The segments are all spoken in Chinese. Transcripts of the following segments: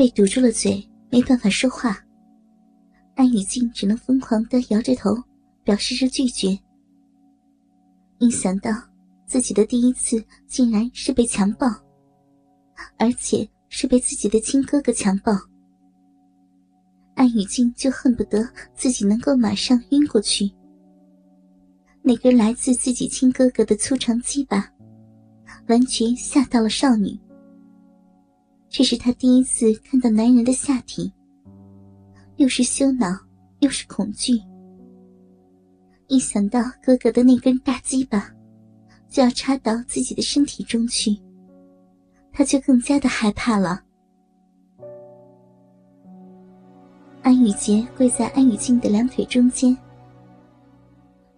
被堵住了嘴，没办法说话。安雨静只能疯狂的摇着头，表示着拒绝。一想到自己的第一次竟然是被强暴，而且是被自己的亲哥哥强暴，安雨静就恨不得自己能够马上晕过去。那根来自自己亲哥哥的粗长鸡巴，完全吓到了少女。这是他第一次看到男人的下体，又是羞恼又是恐惧。一想到哥哥的那根大鸡巴就要插到自己的身体中去，他就更加的害怕了。安雨洁跪在安雨静的两腿中间，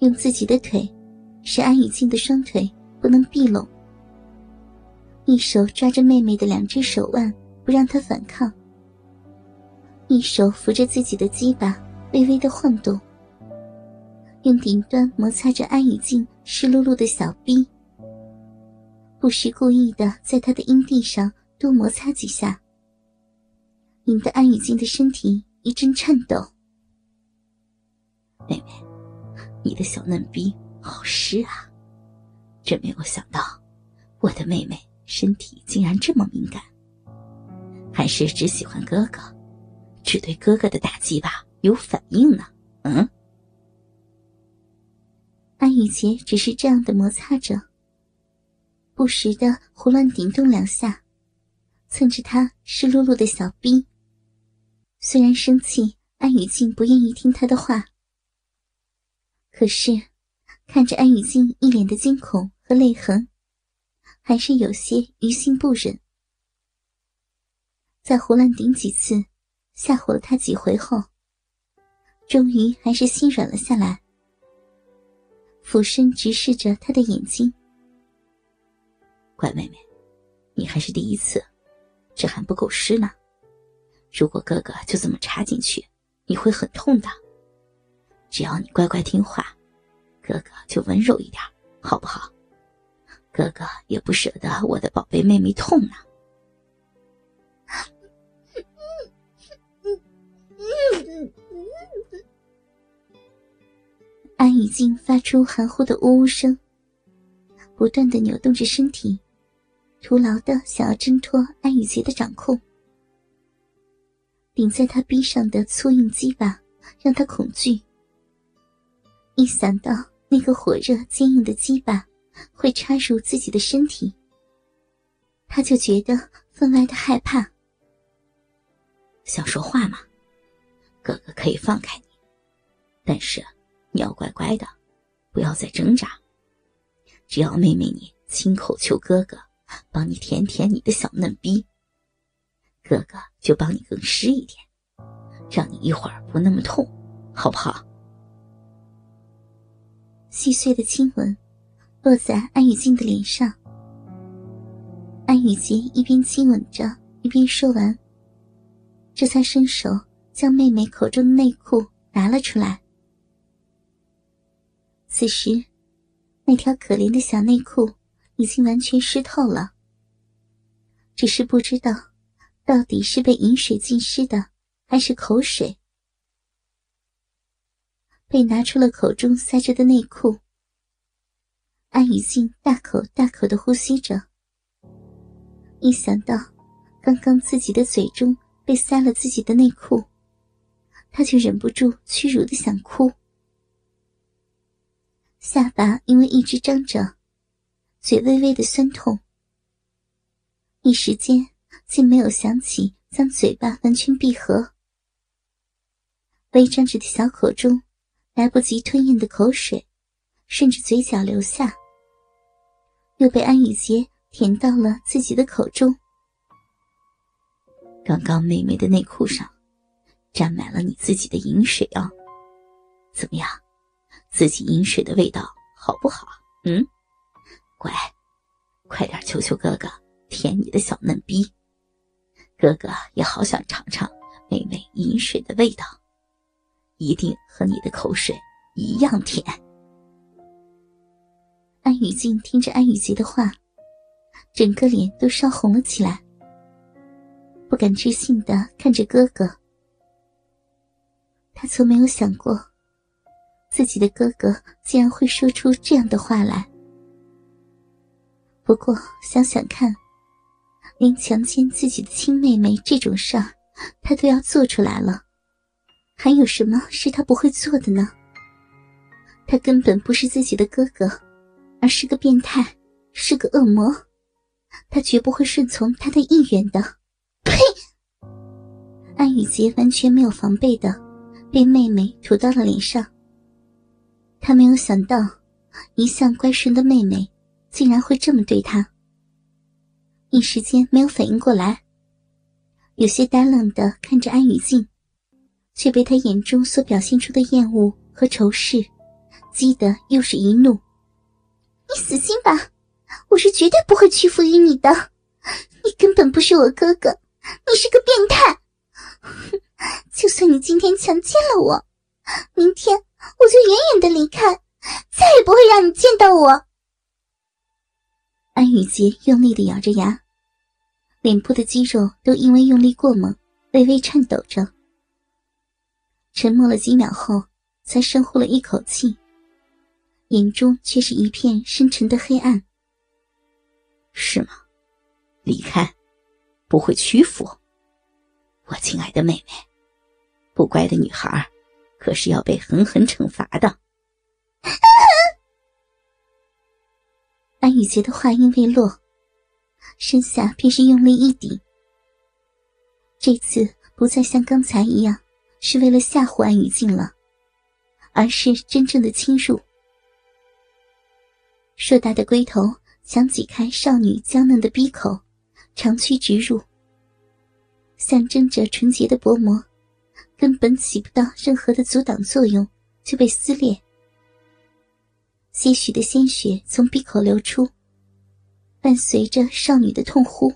用自己的腿使安雨静的双腿不能闭拢，一手抓着妹妹的两只手腕不让她反抗，一手扶着自己的鸡巴微微的晃动。用顶端摩擦着安雨静湿漉漉的小臂，不时故意的在她的阴蒂上多摩擦几下，引得安雨静的身体一阵颤抖。妹妹，你的小嫩逼好湿啊！真没有想到，我的妹妹身体竟然这么敏感，还是只喜欢哥哥，只对哥哥的打击吧有反应呢？嗯。安雨洁只是这样的摩擦着，不时的胡乱顶动两下，蹭着他湿漉漉的小臂。虽然生气，安雨静不愿意听他的话，可是看着安雨静一脸的惊恐和泪痕，还是有些于心不忍。在胡乱顶几次，吓唬了他几回后，终于还是心软了下来。俯身直视着他的眼睛，乖妹妹，你还是第一次，这还不够湿呢。如果哥哥就这么插进去，你会很痛的。只要你乖乖听话，哥哥就温柔一点，好不好？哥哥也不舍得我的宝贝妹妹痛呢。安雨静发出含糊的呜呜声，不断的扭动着身体，徒劳的想要挣脱安雨洁的掌控。顶在他臂上的粗硬鸡巴让他恐惧。一想到那个火热坚硬的鸡巴会插入自己的身体，他就觉得分外的害怕。想说话吗？哥哥可以放开你，但是。你要乖乖的，不要再挣扎。只要妹妹你亲口求哥哥帮你舔舔你的小嫩逼，哥哥就帮你更湿一点，让你一会儿不那么痛，好不好？细碎的亲吻落在安雨静的脸上，安雨洁一边亲吻着，一边说完，这才伸手将妹妹口中的内裤拿了出来。此时，那条可怜的小内裤已经完全湿透了。只是不知道，到底是被饮水浸湿的，还是口水。被拿出了口中塞着的内裤，安雨静大口大口的呼吸着。一想到刚刚自己的嘴中被塞了自己的内裤，他就忍不住屈辱的想哭。下巴因为一直张着，嘴微微的酸痛。一时间竟没有想起将嘴巴完全闭合，微张着的小口中来不及吞咽的口水顺着嘴角流下，又被安雨洁舔到了自己的口中。刚刚妹妹的内裤上沾满了你自己的饮水啊，怎么样？自己饮水的味道好不好？嗯，乖，快点求求哥哥舔你的小嫩逼，哥哥也好想尝尝妹妹饮水的味道，一定和你的口水一样甜。安雨静听着安雨洁的话，整个脸都烧红了起来。不敢置信的看着哥哥。他从没有想过，自己的哥哥竟然会说出这样的话来。不过想想看，连强奸自己的亲妹妹这种事儿，他都要做出来了，还有什么是他不会做的呢？他根本不是自己的哥哥，而是个变态，是个恶魔。他绝不会顺从他的意愿的。呸！安雨洁完全没有防备的被妹妹吐到了脸上。他没有想到，一向乖顺的妹妹竟然会这么对他。一时间没有反应过来，有些呆愣的看着安雨静，却被他眼中所表现出的厌恶和仇视。激得又是一怒，你死心吧！我是绝对不会屈服于你的，你根本不是我哥哥，你是个变态！就算你今天强奸了我，明天我就远远的离开，再也不会让你见到我。安雨洁用力的咬着牙，脸部的肌肉都因为用力过猛，微微颤抖着。沉默了几秒后，才深呼了一口气。眼中却是一片深沉的黑暗。是吗？离开，不会屈服。我亲爱的妹妹，不乖的女孩，可是要被狠狠惩罚的。安雨洁的话音未落，身下便是用力一顶。这次不再像刚才一样是为了吓唬安雨静了，而是真正的侵入。硕大的龟头想挤开少女娇嫩的鼻口，长驱直入。象征着纯洁的薄膜，根本起不到任何的阻挡作用，就被撕裂。些许的鲜血从鼻口流出，伴随着少女的痛呼：“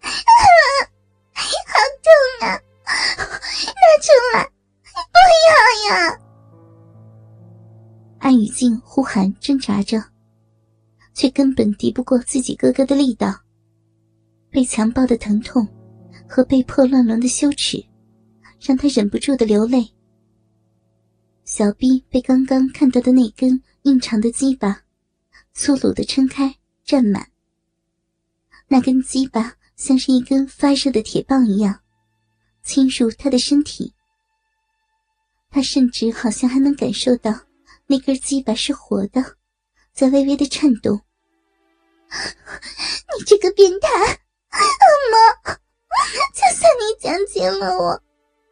啊 好痛啊！拿出来，不要呀！”安雨静呼喊挣扎着。却根本敌不过自己哥哥的力道，被强暴的疼痛和被迫乱伦的羞耻，让他忍不住的流泪。小臂被刚刚看到的那根硬长的鸡巴粗鲁的撑开占满，那根鸡巴像是一根发热的铁棒一样侵入他的身体，他甚至好像还能感受到那根鸡巴是活的。在微微的颤动。你这个变态，恶魔！就算你强奸了我，我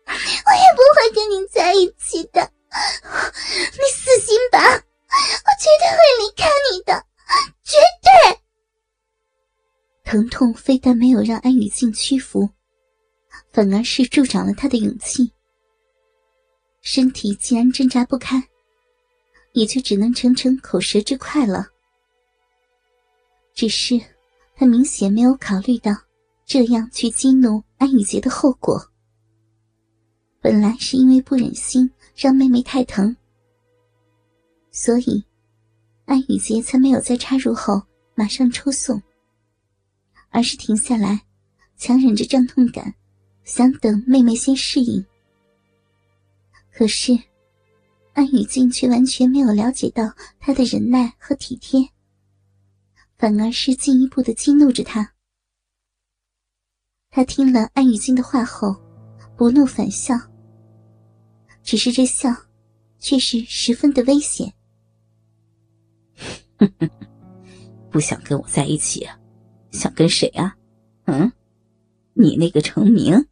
也不会跟你在一起的。你死心吧，我绝对会离开你的，绝对！疼痛非但没有让安雨静屈服，反而是助长了她的勇气。身体既然挣扎不开。也就只能逞逞口舌之快了。只是他明显没有考虑到这样去激怒安雨洁的后果。本来是因为不忍心让妹妹太疼，所以安雨洁才没有在插入后马上抽送，而是停下来，强忍着胀痛感，想等妹妹先适应。可是。安雨静却完全没有了解到他的忍耐和体贴，反而是进一步的激怒着他。他听了安雨静的话后，不怒反笑，只是这笑，却是十分的危险哼哼。不想跟我在一起，想跟谁啊？嗯，你那个成名。